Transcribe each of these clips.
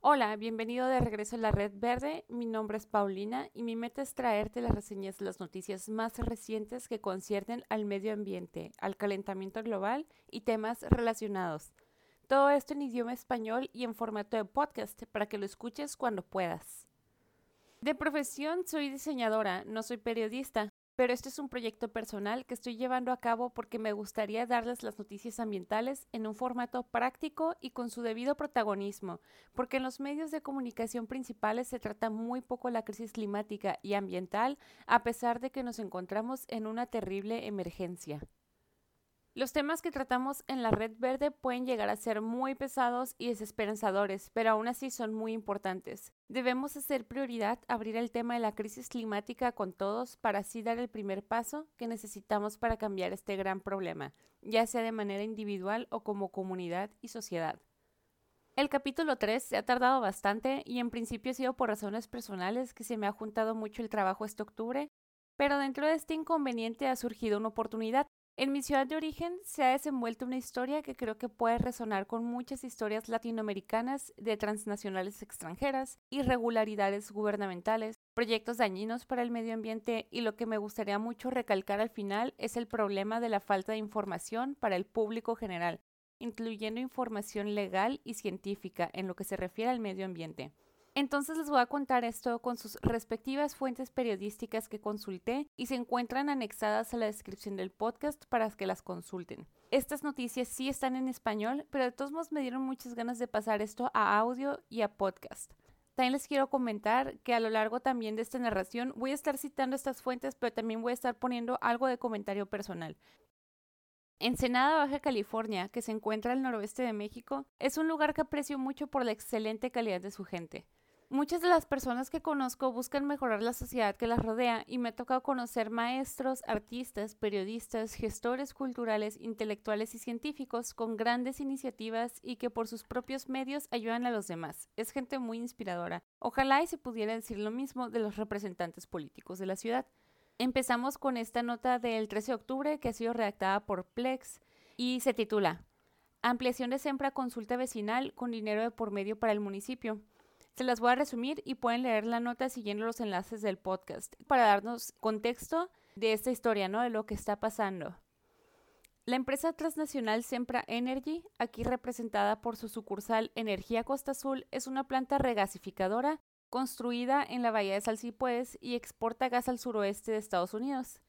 Hola, bienvenido de regreso a la Red Verde. Mi nombre es Paulina y mi meta es traerte las reseñas de las noticias más recientes que conciernen al medio ambiente, al calentamiento global y temas relacionados. Todo esto en idioma español y en formato de podcast para que lo escuches cuando puedas. De profesión soy diseñadora, no soy periodista, pero este es un proyecto personal que estoy llevando a cabo porque me gustaría darles las noticias ambientales en un formato práctico y con su debido protagonismo, porque en los medios de comunicación principales se trata muy poco la crisis climática y ambiental, a pesar de que nos encontramos en una terrible emergencia. Los temas que tratamos en la red verde pueden llegar a ser muy pesados y desesperanzadores, pero aún así son muy importantes. Debemos hacer prioridad abrir el tema de la crisis climática con todos para así dar el primer paso que necesitamos para cambiar este gran problema, ya sea de manera individual o como comunidad y sociedad. El capítulo 3 se ha tardado bastante y en principio ha sido por razones personales que se me ha juntado mucho el trabajo este octubre, pero dentro de este inconveniente ha surgido una oportunidad en mi ciudad de origen se ha desenvuelto una historia que creo que puede resonar con muchas historias latinoamericanas de transnacionales extranjeras, irregularidades gubernamentales, proyectos dañinos para el medio ambiente y lo que me gustaría mucho recalcar al final es el problema de la falta de información para el público general, incluyendo información legal y científica en lo que se refiere al medio ambiente. Entonces les voy a contar esto con sus respectivas fuentes periodísticas que consulté y se encuentran anexadas a la descripción del podcast para que las consulten. Estas noticias sí están en español, pero de todos modos me dieron muchas ganas de pasar esto a audio y a podcast. También les quiero comentar que a lo largo también de esta narración voy a estar citando estas fuentes, pero también voy a estar poniendo algo de comentario personal. Ensenada, Baja California, que se encuentra al noroeste de México, es un lugar que aprecio mucho por la excelente calidad de su gente. Muchas de las personas que conozco buscan mejorar la sociedad que las rodea y me ha tocado conocer maestros, artistas, periodistas, gestores culturales, intelectuales y científicos con grandes iniciativas y que por sus propios medios ayudan a los demás. Es gente muy inspiradora. Ojalá y se pudiera decir lo mismo de los representantes políticos de la ciudad. Empezamos con esta nota del 13 de octubre que ha sido redactada por Plex y se titula Ampliación de Sempra Consulta Vecinal con dinero de por medio para el municipio. Se las voy a resumir y pueden leer la nota siguiendo los enlaces del podcast para darnos contexto de esta historia, ¿no? De lo que está pasando. La empresa transnacional Sempra Energy, aquí representada por su sucursal Energía Costa Azul, es una planta regasificadora construida en la bahía de Salsipuedes y exporta gas al suroeste de Estados Unidos.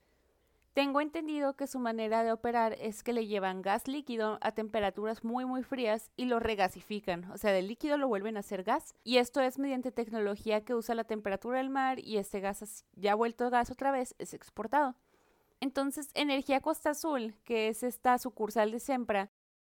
Tengo entendido que su manera de operar es que le llevan gas líquido a temperaturas muy muy frías y lo regasifican, o sea, del líquido lo vuelven a hacer gas y esto es mediante tecnología que usa la temperatura del mar y este gas ya vuelto gas otra vez es exportado. Entonces, Energía Costa Azul, que es esta sucursal de Sempra,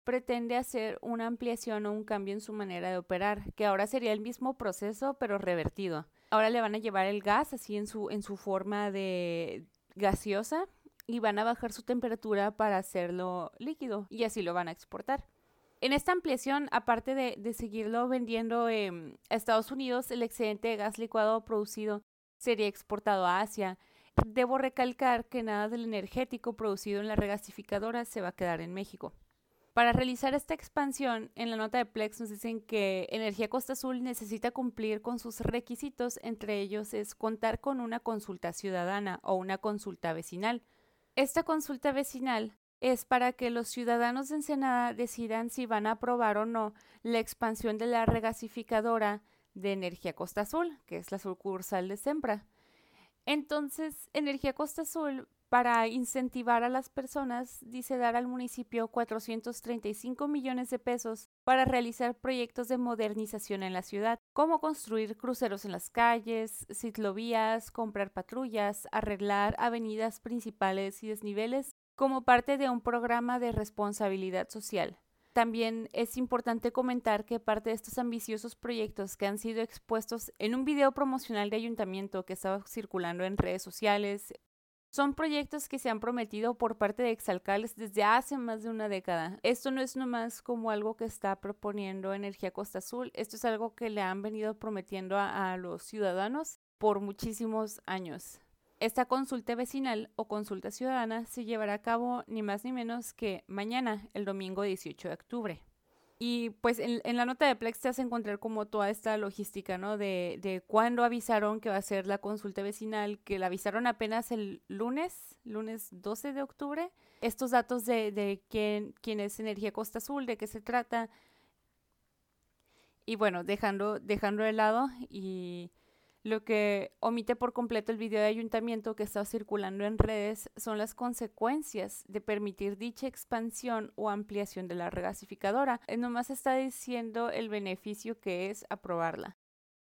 pretende hacer una ampliación o un cambio en su manera de operar, que ahora sería el mismo proceso pero revertido. Ahora le van a llevar el gas así en su, en su forma de gaseosa y van a bajar su temperatura para hacerlo líquido y así lo van a exportar. En esta ampliación, aparte de, seguirlo vendiendo a Estados Unidos, el excedente de gas licuado producido sería exportado a Asia. Debo recalcar que nada del energético producido en la regasificadora se va a quedar en México. Para realizar esta expansión, en la nota de Plex nos dicen que Energía Costa Azul necesita cumplir con sus requisitos, entre ellos es contar con una consulta ciudadana o una consulta vecinal. Esta consulta vecinal es para que los ciudadanos de Ensenada decidan si van a aprobar o no la expansión de la regasificadora de Energía Costa Azul, que es la sucursal de Sempra. Entonces, Energía Costa Azul, para incentivar a las personas, dice dar al municipio 435 millones de pesos para realizar proyectos de modernización en la ciudad, como construir cruceros en las calles, ciclovías, comprar patrullas, arreglar avenidas principales y desniveles, como parte de un programa de responsabilidad social. También es importante comentar que parte de estos ambiciosos proyectos que han sido expuestos en un video promocional de ayuntamiento que estaba circulando en redes sociales, son proyectos que se han prometido por parte de exalcaldes desde hace más de una década. Esto no es nomás como algo que está proponiendo Energía Costa Azul, esto es algo que le han venido prometiendo a, los ciudadanos por muchísimos años. Esta consulta vecinal o consulta ciudadana se llevará a cabo ni más ni menos que mañana, el domingo 18 de octubre. Y pues en, la nota de Plex te vas a encontrar como toda esta logística, ¿no? De, de cuándo avisaron que va a ser la consulta vecinal, que la avisaron apenas el lunes, lunes 12 de octubre. Estos datos de, de quién, quién es Energía Costa Azul, de qué se trata. Y bueno, dejando, dejando de lado y lo que omite por completo el video de ayuntamiento que está circulando en redes son las consecuencias de permitir dicha expansión o ampliación de la regasificadora. Eh, nomás está diciendo el beneficio que es aprobarla.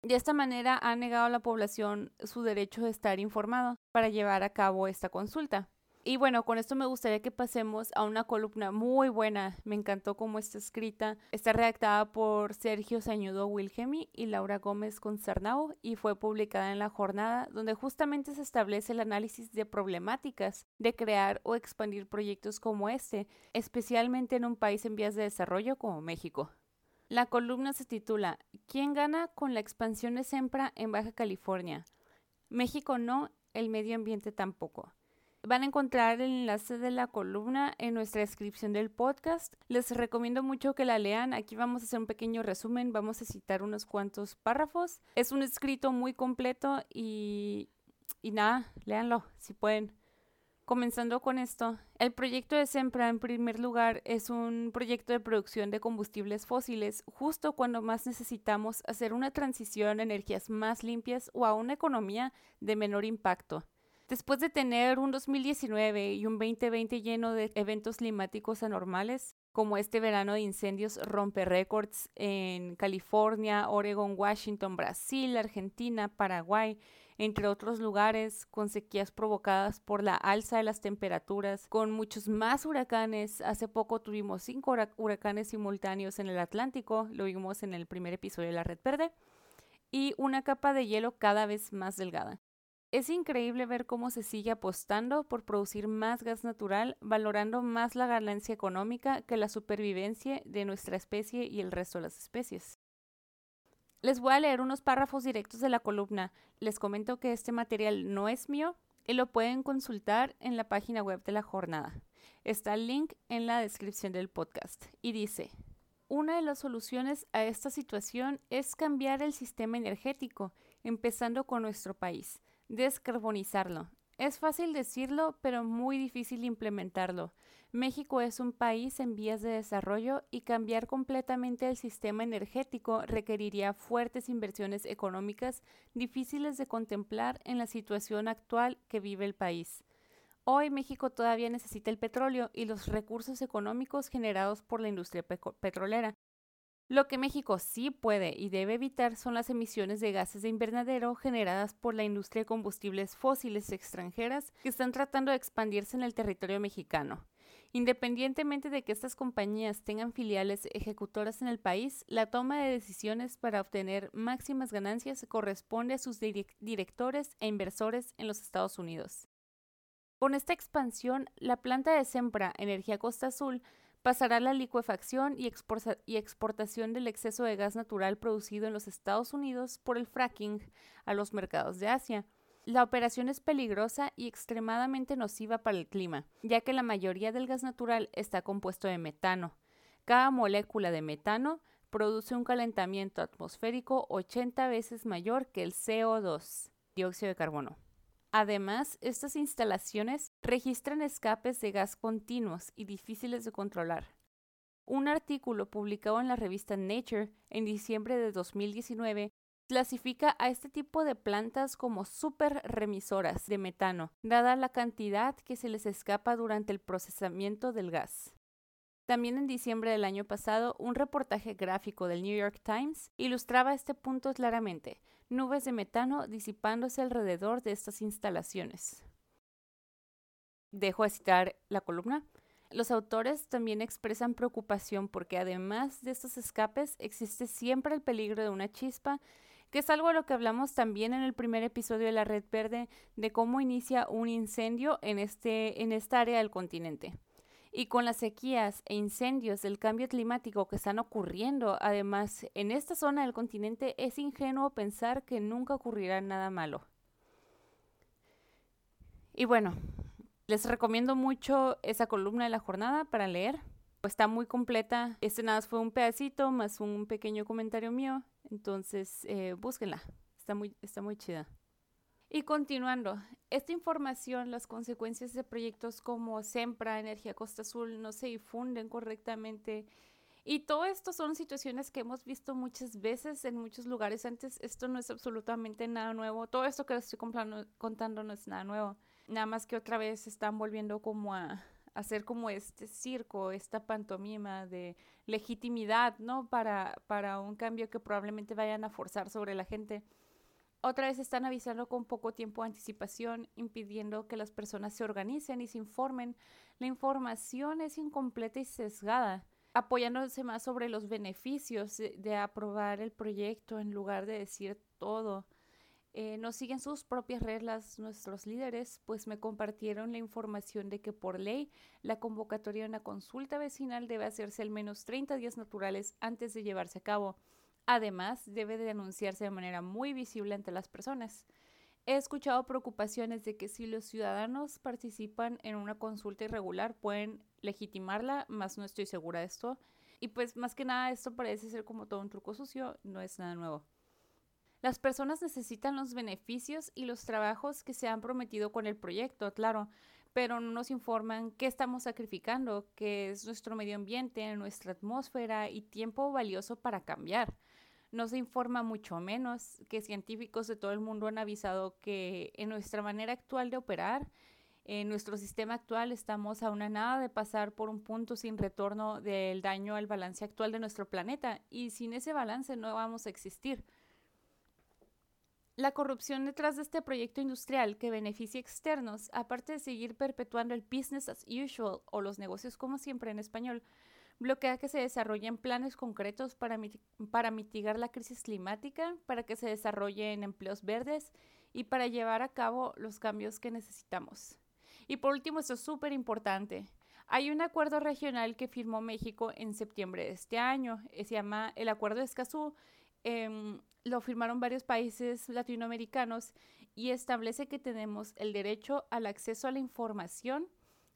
De esta manera ha negado a la población su derecho de estar informado para llevar a cabo esta consulta. Y bueno, con esto me gustaría que pasemos a una columna muy buena. Me encantó cómo está escrita. Está redactada por Sergio Sañudo Wilhelmi y Laura Gómez Concernau y fue publicada en La Jornada, donde justamente se establece el análisis de problemáticas de crear o expandir proyectos como este, especialmente en un país en vías de desarrollo como México. La columna se titula ¿Quién gana con la expansión de Sempra en Baja California? México no, el medio ambiente tampoco. Van a encontrar el enlace de la columna en nuestra descripción del podcast. Les recomiendo mucho que la lean. Aquí vamos a hacer un pequeño resumen. Vamos a citar unos cuantos párrafos. Es un escrito muy completo y, nada, léanlo si pueden. Comenzando con esto, el proyecto de Sempra en primer lugar es un proyecto de producción de combustibles fósiles justo cuando más necesitamos hacer una transición a energías más limpias o a una economía de menor impacto. Después de tener un 2019 y un 2020 lleno de eventos climáticos anormales, como este verano de incendios rompe récords en California, Oregon, Washington, Brasil, Argentina, Paraguay, entre otros lugares, con sequías provocadas por la alza de las temperaturas, con muchos más huracanes. Hace poco tuvimos cinco huracanes simultáneos en el Atlántico, lo vimos en el primer episodio de la Red Verde, y una capa de hielo cada vez más delgada. Es increíble ver cómo se sigue apostando por producir más gas natural, valorando más la ganancia económica que la supervivencia de nuestra especie y el resto de las especies. Les voy a leer unos párrafos directos de la columna. Les comento que este material no es mío y lo pueden consultar en la página web de la jornada. Está el link en la descripción del podcast y dice, una de las soluciones a esta situación es cambiar el sistema energético, empezando con nuestro país descarbonizarlo. Es fácil decirlo, pero muy difícil implementarlo. México es un país en vías de desarrollo y cambiar completamente el sistema energético requeriría fuertes inversiones económicas difíciles de contemplar en la situación actual que vive el país. Hoy México todavía necesita el petróleo y los recursos económicos generados por la industria petrolera, lo que México sí puede y debe evitar son las emisiones de gases de invernadero generadas por la industria de combustibles fósiles extranjeras que están tratando de expandirse en el territorio mexicano. Independientemente de que estas compañías tengan filiales ejecutoras en el país, la toma de decisiones para obtener máximas ganancias corresponde a sus directores e inversores en los Estados Unidos. Con esta expansión, la planta de Sempra Energía Costa Azul pasará la licuefacción y, exportación del exceso de gas natural producido en los Estados Unidos por el fracking a los mercados de Asia. La operación es peligrosa y extremadamente nociva para el clima, ya que la mayoría del gas natural está compuesto de metano. Cada molécula de metano produce un calentamiento atmosférico 80 veces mayor que el CO2, dióxido de carbono. Además, estas instalaciones registran escapes de gas continuos y difíciles de controlar. Un artículo publicado en la revista Nature en diciembre de 2019 clasifica a este tipo de plantas como super remisoras de metano, dada la cantidad que se les escapa durante el procesamiento del gas. También en diciembre del año pasado, un reportaje gráfico del New York Times ilustraba este punto claramente, nubes de metano disipándose alrededor de estas instalaciones. Dejo de citar la columna. Los autores también expresan preocupación porque además de estos escapes existe siempre el peligro de una chispa, que es algo de lo que hablamos también en el primer episodio de la Red Verde, de cómo inicia un incendio en, este, en esta área del continente. Y con las sequías e incendios del cambio climático que están ocurriendo, además, en esta zona del continente es ingenuo pensar que nunca ocurrirá nada malo. Y bueno, les recomiendo mucho esa columna de la jornada para leer. Está muy completa. Este nada fue un pedacito más un pequeño comentario mío. Entonces, eh, búsquenla. Está muy, está muy chida. Y continuando, esta información, las consecuencias de proyectos como Sempra, Energía Costa Azul, no se difunden correctamente. Y todo esto son situaciones que hemos visto muchas veces en muchos lugares antes. Esto no es absolutamente nada nuevo. Todo esto que les estoy contando no es nada nuevo. Nada más que otra vez están volviendo como a, hacer como este circo, esta pantomima de legitimidad, ¿no? Para, para un cambio que probablemente vayan a forzar sobre la gente otra vez están avisando con poco tiempo de anticipación, impidiendo que las personas se organicen y se informen. La información es incompleta y sesgada, apoyándose más sobre los beneficios de, aprobar el proyecto en lugar de decir todo. Eh, no siguen sus propias reglas nuestros líderes, pues me compartieron la información de que por ley la convocatoria de una consulta vecinal debe hacerse al menos 30 días naturales antes de llevarse a cabo. Además, debe de anunciarse de manera muy visible ante las personas. He escuchado preocupaciones de que si los ciudadanos participan en una consulta irregular pueden legitimarla, más no estoy segura de esto. Y pues más que nada esto parece ser como todo un truco sucio, no es nada nuevo. Las personas necesitan los beneficios y los trabajos que se han prometido con el proyecto, claro, pero no nos informan qué estamos sacrificando, que es nuestro medio ambiente, nuestra atmósfera y tiempo valioso para cambiar. No se informa mucho menos que científicos de todo el mundo han avisado que en nuestra manera actual de operar, en nuestro sistema actual estamos a una nada de pasar por un punto sin retorno del daño al balance actual de nuestro planeta y sin ese balance no vamos a existir. La corrupción detrás de este proyecto industrial que beneficia externos, aparte de seguir perpetuando el business as usual o los negocios como siempre en español, bloquea que se desarrollen planes concretos para, para mitigar la crisis climática, para que se desarrollen empleos verdes y para llevar a cabo los cambios que necesitamos. Y por último, esto es súper importante. Hay un acuerdo regional que firmó México en septiembre de este año. Eh, se llama el Acuerdo de Escazú. Em, lo firmaron varios países latinoamericanos y establece que tenemos el derecho al acceso a la información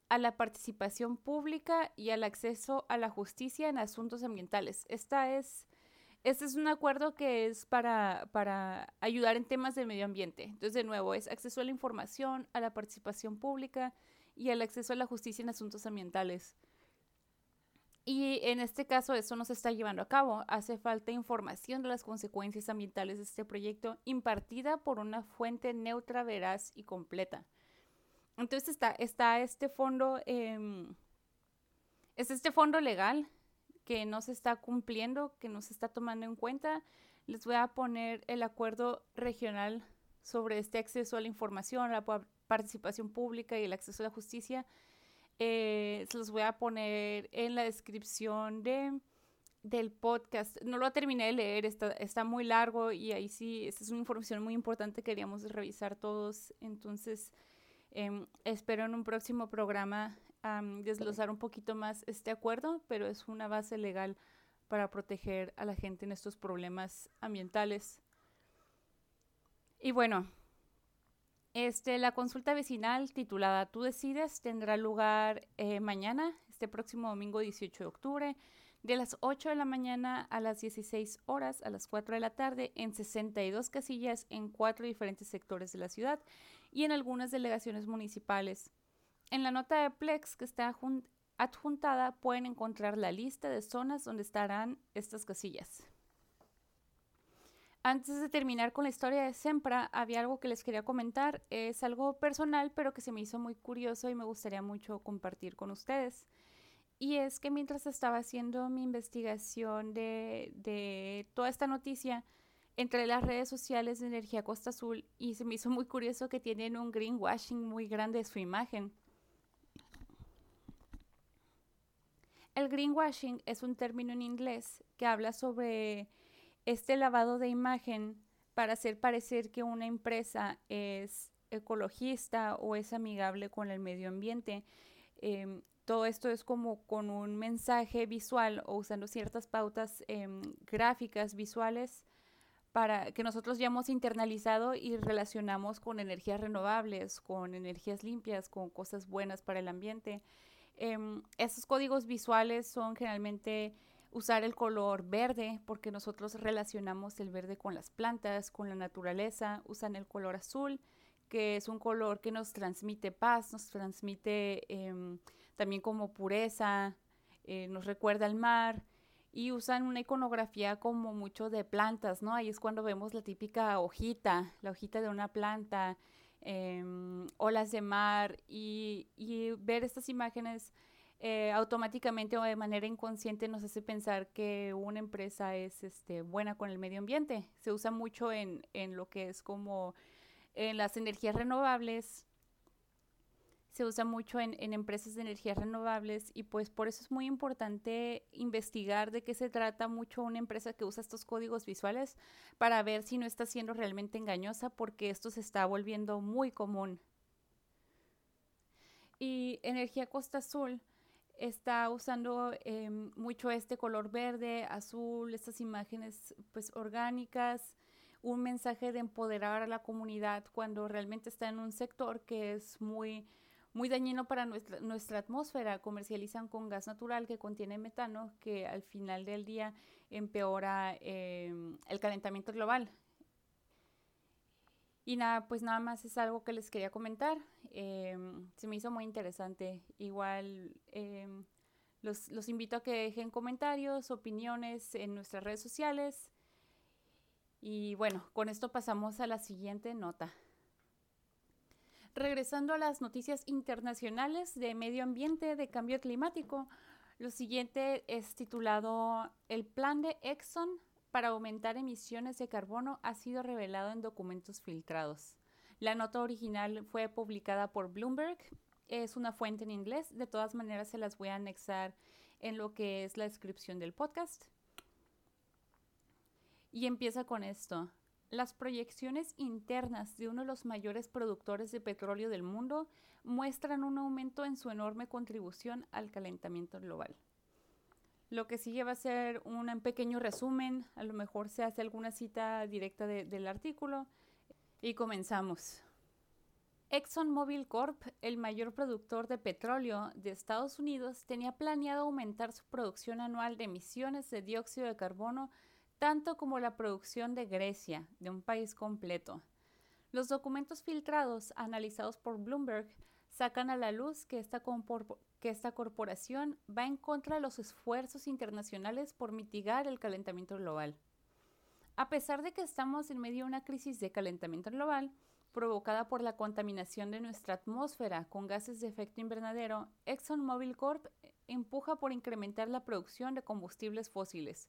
a la participación pública y al acceso a la justicia en asuntos ambientales. Esta es, este es un acuerdo que es para, para ayudar en temas del medio ambiente. Entonces, de nuevo, es acceso a la información, a la participación pública y al acceso a la justicia en asuntos ambientales. Y en este caso eso no se está llevando a cabo. Hace falta información de las consecuencias ambientales de este proyecto impartida por una fuente neutra, veraz y completa. Entonces está, está este fondo, em, es este fondo legal que no se está cumpliendo, que no se está tomando en cuenta. Les voy a poner el acuerdo regional sobre este acceso a la información, la participación pública y el acceso a la justicia. Eh, se los voy a poner en la descripción de, del podcast. No lo terminé de leer, está, está muy largo y ahí sí, esta es una información muy importante que queríamos revisar todos. Entonces, Em, espero en un próximo programa desglosar un poquito más este acuerdo, pero es una base legal para proteger a la gente en estos problemas ambientales. Y bueno, este, la consulta vecinal titulada Tú decides tendrá lugar eh, mañana, este próximo domingo 18 de octubre, de las 8 de la mañana a las 16 horas, a las 4 de la tarde, en 62 casillas en cuatro diferentes sectores de la ciudad y en algunas delegaciones municipales. En la nota de Plex que está adjuntada pueden encontrar la lista de zonas donde estarán estas casillas. Antes de terminar con la historia de Sempra, había algo que les quería comentar. Es algo personal, pero que se me hizo muy curioso y me gustaría mucho compartir con ustedes. Y es que mientras estaba haciendo mi investigación de, de toda esta noticia, entre las redes sociales de Energía Costa Azul y se me hizo muy curioso que tienen un greenwashing muy grande de su imagen. El greenwashing es un término en inglés que habla sobre este lavado de imagen para hacer parecer que una empresa es ecologista o es amigable con el medio ambiente. Em, todo esto es como con un mensaje visual o usando ciertas pautas em, gráficas visuales para que nosotros ya hemos internalizado y relacionamos con energías renovables, con energías limpias, con cosas buenas para el ambiente. Em, estos códigos visuales son generalmente usar el color verde porque nosotros relacionamos el verde con las plantas, con la naturaleza, usan el color azul que es un color que nos transmite paz, nos transmite em, también como pureza, eh, nos recuerda al mar y usan una iconografía como mucho de plantas, ¿no? Ahí es cuando vemos la típica hojita, la hojita de una planta, em, olas de mar y, y ver estas imágenes eh, automáticamente o de manera inconsciente nos hace pensar que una empresa es este, buena con el medio ambiente. Se usa mucho en, en lo que es como en las energías renovables. Se usa mucho en, en, empresas de energías renovables y pues por eso es muy importante investigar de qué se trata mucho una empresa que usa estos códigos visuales para ver si no está siendo realmente engañosa porque esto se está volviendo muy común. Y Energía Costa Azul está usando em, mucho este color verde, azul, estas imágenes pues orgánicas, un mensaje de empoderar a la comunidad cuando realmente está en un sector que es muy muy dañino para nuestra, atmósfera. Comercializan con gas natural que contiene metano, que al final del día empeora em, el calentamiento global. Y nada, pues nada más es algo que les quería comentar. Em, se me hizo muy interesante. Igual em, los, los, invito a que dejen comentarios, opiniones en nuestras redes sociales. Y bueno, con esto pasamos a la siguiente nota. Regresando a las noticias internacionales de medio ambiente, de cambio climático, lo siguiente es titulado El plan de Exxon para aumentar emisiones de carbono ha sido revelado en documentos filtrados. La nota original fue publicada por Bloomberg, es una fuente en inglés, de todas maneras se las voy a anexar en lo que es la descripción del podcast. Y empieza con esto. Las proyecciones internas de uno de los mayores productores de petróleo del mundo muestran un aumento en su enorme contribución al calentamiento global. Lo que sigue va a ser un pequeño resumen, a lo mejor se hace alguna cita directa del artículo y comenzamos. ExxonMobil Corp, el mayor productor de petróleo de Estados Unidos, tenía planeado aumentar su producción anual de emisiones de dióxido de carbono tanto como la producción de Grecia, de un país completo. Los documentos filtrados analizados por Bloomberg sacan a la luz que esta, corporación va en contra de los esfuerzos internacionales por mitigar el calentamiento global. A pesar de que estamos en medio de una crisis de calentamiento global provocada por la contaminación de nuestra atmósfera con gases de efecto invernadero, ExxonMobil Corp empuja por incrementar la producción de combustibles fósiles,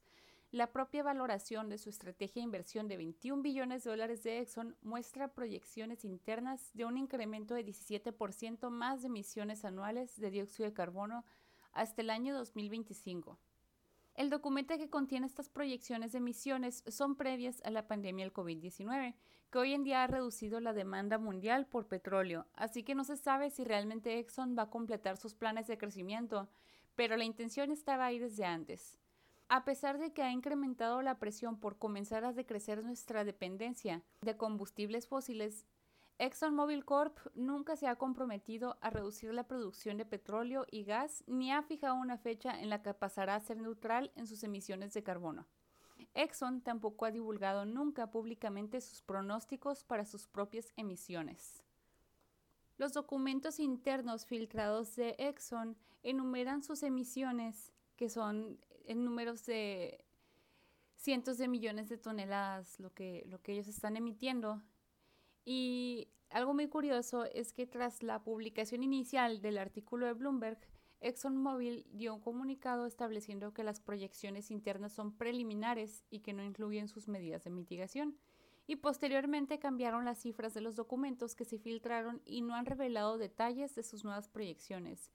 la propia valoración de su estrategia de inversión de 21 billones de dólares de Exxon muestra proyecciones internas de un incremento de 17% más de emisiones anuales de dióxido de carbono hasta el año 2025. El documento que contiene estas proyecciones de emisiones son previas a la pandemia del COVID-19, que hoy en día ha reducido la demanda mundial por petróleo, así que no se sabe si realmente Exxon va a completar sus planes de crecimiento, pero la intención estaba ahí desde antes. A pesar de que ha incrementado la presión por comenzar a decrecer nuestra dependencia de combustibles fósiles, ExxonMobil Corp nunca se ha comprometido a reducir la producción de petróleo y gas ni ha fijado una fecha en la que pasará a ser neutral en sus emisiones de carbono. Exxon tampoco ha divulgado nunca públicamente sus pronósticos para sus propias emisiones. Los documentos internos filtrados de Exxon enumeran sus emisiones, que son en números de cientos de millones de toneladas lo que, lo que ellos están emitiendo. Y algo muy curioso es que tras la publicación inicial del artículo de Bloomberg, ExxonMobil dio un comunicado estableciendo que las proyecciones internas son preliminares y que no incluyen sus medidas de mitigación. Y posteriormente cambiaron las cifras de los documentos que se filtraron y no han revelado detalles de sus nuevas proyecciones.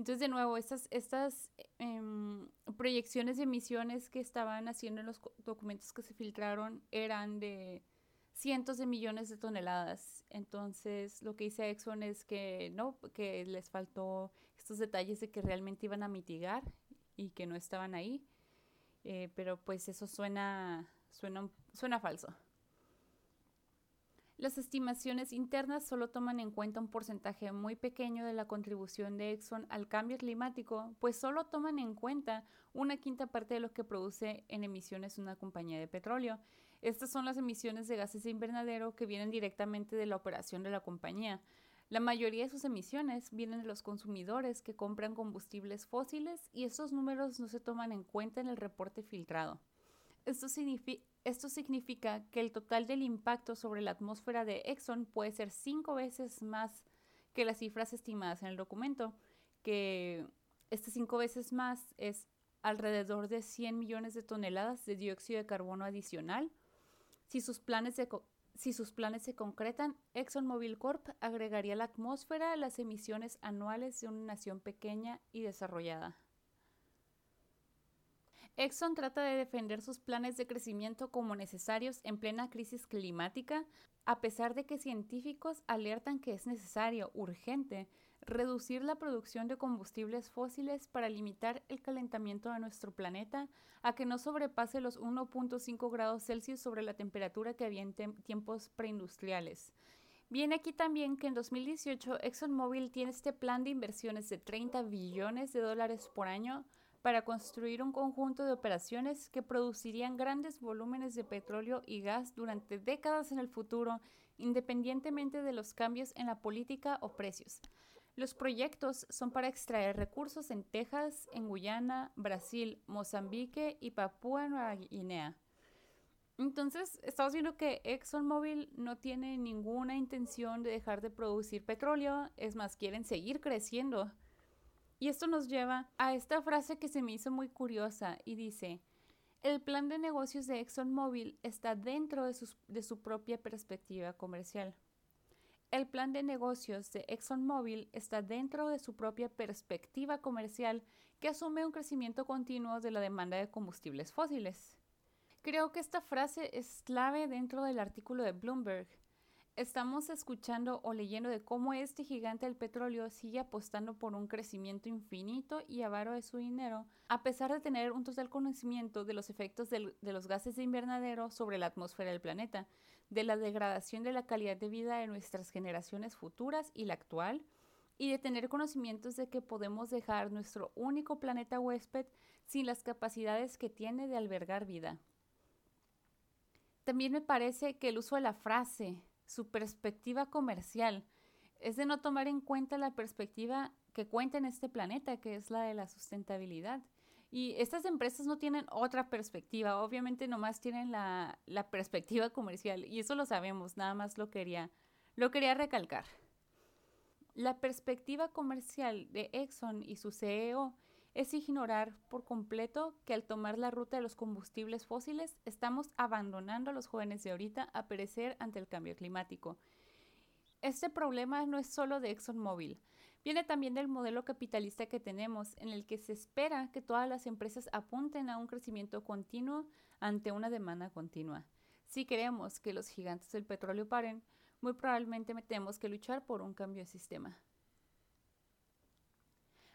Entonces, de nuevo, estas, estas em, proyecciones de emisiones que estaban haciendo en los documentos que se filtraron eran de cientos de millones de toneladas. Entonces, lo que dice Exxon es que no, que les faltó estos detalles de que realmente iban a mitigar y que no estaban ahí. Eh, pero pues eso suena, suena, suena falso. Las estimaciones internas solo toman en cuenta un porcentaje muy pequeño de la contribución de Exxon al cambio climático, pues solo toman en cuenta una quinta parte de lo que produce en emisiones una compañía de petróleo. Estas son las emisiones de gases de invernadero que vienen directamente de la operación de la compañía. La mayoría de sus emisiones vienen de los consumidores que compran combustibles fósiles y estos números no se toman en cuenta en el reporte filtrado. Esto significa esto significa que el total del impacto sobre la atmósfera de Exxon puede ser cinco veces más que las cifras estimadas en el documento, que este cinco veces más es alrededor de 100 millones de toneladas de dióxido de carbono adicional. Si sus planes, si sus planes se concretan, ExxonMobil Corp agregaría a la atmósfera las emisiones anuales de una nación pequeña y desarrollada. Exxon trata de defender sus planes de crecimiento como necesarios en plena crisis climática, a pesar de que científicos alertan que es necesario, urgente, reducir la producción de combustibles fósiles para limitar el calentamiento de nuestro planeta a que no sobrepase los 1.5 grados Celsius sobre la temperatura que había en tiempos preindustriales. Viene aquí también que en 2018 ExxonMobil tiene este plan de inversiones de 30 billones de dólares por año para construir un conjunto de operaciones que producirían grandes volúmenes de petróleo y gas durante décadas en el futuro, independientemente de los cambios en la política o precios. Los proyectos son para extraer recursos en Texas, en Guyana, Brasil, Mozambique y Papúa Nueva Guinea. Entonces, estamos viendo que ExxonMobil no tiene ninguna intención de dejar de producir petróleo, es más, quieren seguir creciendo. Y esto nos lleva a esta frase que se me hizo muy curiosa y dice, el plan de negocios de ExxonMobil está dentro de, su propia perspectiva comercial. El plan de negocios de ExxonMobil está dentro de su propia perspectiva comercial que asume un crecimiento continuo de la demanda de combustibles fósiles. Creo que esta frase es clave dentro del artículo de Bloomberg, estamos escuchando o leyendo de cómo este gigante del petróleo sigue apostando por un crecimiento infinito y avaro de su dinero, a pesar de tener un total conocimiento de los efectos de los gases de invernadero sobre la atmósfera del planeta, de la degradación de la calidad de vida de nuestras generaciones futuras y la actual, y de tener conocimientos de que podemos dejar nuestro único planeta huésped sin las capacidades que tiene de albergar vida. También me parece que el uso de la frase su perspectiva comercial es de no tomar en cuenta la perspectiva que cuenta en este planeta, que es la de la sustentabilidad. Y estas empresas no tienen otra perspectiva, obviamente nomás tienen la, la perspectiva comercial y eso lo sabemos, nada más lo quería, lo quería recalcar. La perspectiva comercial de Exxon y su CEO es ignorar por completo que al tomar la ruta de los combustibles fósiles estamos abandonando a los jóvenes de ahorita a perecer ante el cambio climático. Este problema no es solo de ExxonMobil, viene también del modelo capitalista que tenemos, en el que se espera que todas las empresas apunten a un crecimiento continuo ante una demanda continua. Si queremos que los gigantes del petróleo paren, muy probablemente tenemos que luchar por un cambio de sistema.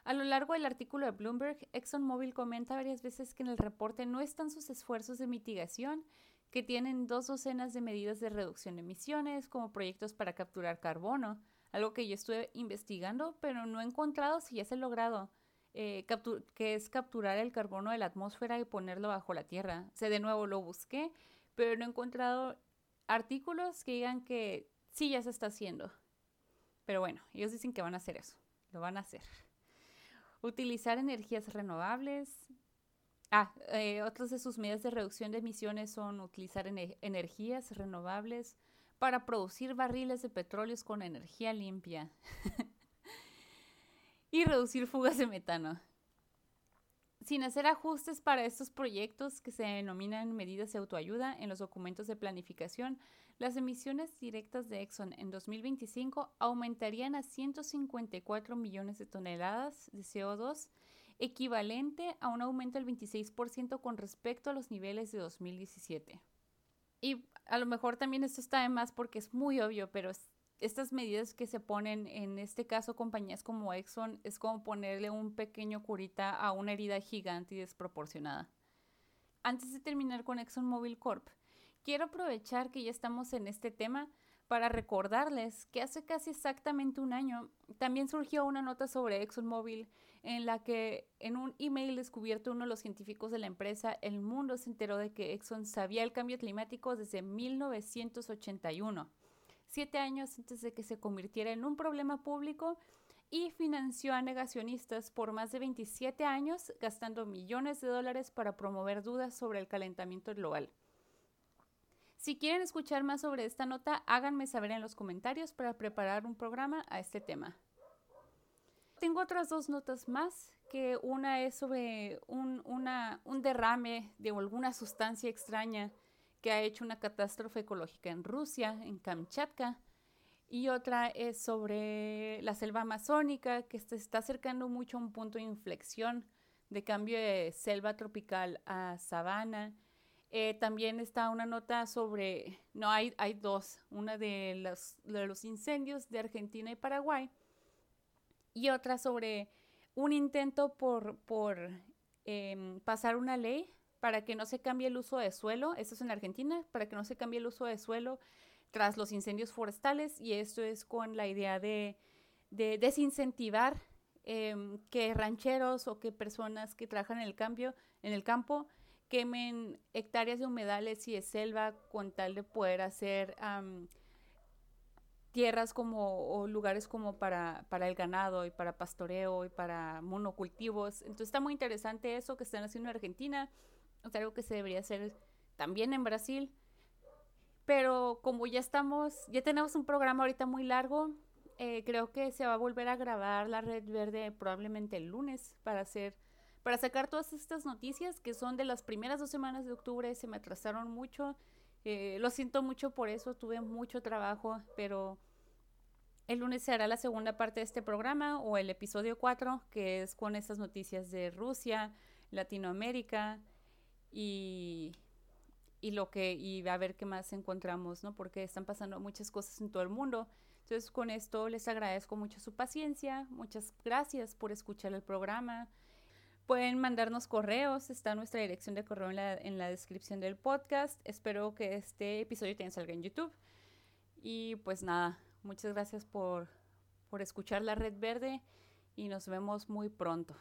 A lo largo del artículo de Bloomberg, ExxonMobil comenta varias veces que en el reporte no están sus esfuerzos de mitigación, que tienen dos docenas de medidas de reducción de emisiones, como proyectos para capturar carbono, algo que yo estuve investigando, pero no he encontrado si ya se ha logrado, eh, que es capturar el carbono de la atmósfera y ponerlo bajo la tierra. O sea, de nuevo lo busqué, pero no he encontrado artículos que digan que sí ya se está haciendo. Pero bueno, ellos dicen que van a hacer eso, lo van a hacer. Utilizar energías renovables. Ah, eh, otras de sus medidas de reducción de emisiones son utilizar energías renovables para producir barriles de petróleo con energía limpia y reducir fugas de metano. Sin hacer ajustes para estos proyectos que se denominan medidas de autoayuda en los documentos de planificación, las emisiones directas de Exxon en 2025 aumentarían a 154 millones de toneladas de CO2, equivalente a un aumento del 26% con respecto a los niveles de 2017. Y a lo mejor también esto está de más porque es muy obvio, pero estas medidas que se ponen, en este caso compañías como Exxon, es como ponerle un pequeño curita a una herida gigante y desproporcionada. Antes de terminar con ExxonMobil Corp, quiero aprovechar que ya estamos en este tema para recordarles que hace casi exactamente un año también surgió una nota sobre ExxonMobil en la que en un email descubierto uno de los científicos de la empresa, el mundo se enteró de que Exxon sabía el cambio climático desde 1981, siete años antes de que se convirtiera en un problema público y financió a negacionistas por más de 27 años, gastando millones de dólares para promover dudas sobre el calentamiento global. Si quieren escuchar más sobre esta nota, háganme saber en los comentarios para preparar un programa a este tema. Tengo otras dos notas más, que una es sobre un, un derrame de alguna sustancia extraña que ha hecho una catástrofe ecológica en Rusia, en Kamchatka, y otra es sobre la selva amazónica, que se está acercando mucho a un punto de inflexión de cambio de selva tropical a sabana. Eh, también está una nota sobre, no, hay, hay dos, una de los, incendios de Argentina y Paraguay y otra sobre un intento por, por em, pasar una ley para que no se cambie el uso de suelo, esto es en Argentina, para que no se cambie el uso de suelo tras los incendios forestales y esto es con la idea de, de desincentivar em, que rancheros o que personas que trabajan en el, cambio, en el campo quemen hectáreas de humedales y de selva con tal de poder hacer tierras como o lugares como para, para el ganado y para pastoreo y para monocultivos. Entonces está muy interesante eso que están haciendo en Argentina. Es algo que se debería hacer también en Brasil. Pero como ya estamos, ya tenemos un programa ahorita muy largo, eh, creo que se va a volver a grabar la red verde probablemente el lunes para hacer para sacar todas estas noticias que son de las primeras dos semanas de octubre, se me atrasaron mucho. Eh, lo siento mucho por eso, tuve mucho trabajo, pero el lunes se hará la segunda parte de este programa o el episodio 4, que es con estas noticias de Rusia, Latinoamérica y, y lo que y a ver qué más encontramos, ¿no? Porque están pasando muchas cosas en todo el mundo. Entonces, con esto les agradezco mucho su paciencia, muchas gracias por escuchar el programa. Pueden mandarnos correos, está nuestra dirección de correo en la, en la descripción del podcast. Espero que este episodio también salga en YouTube. Y pues nada, muchas gracias por, por escuchar la Red Verde y nos vemos muy pronto.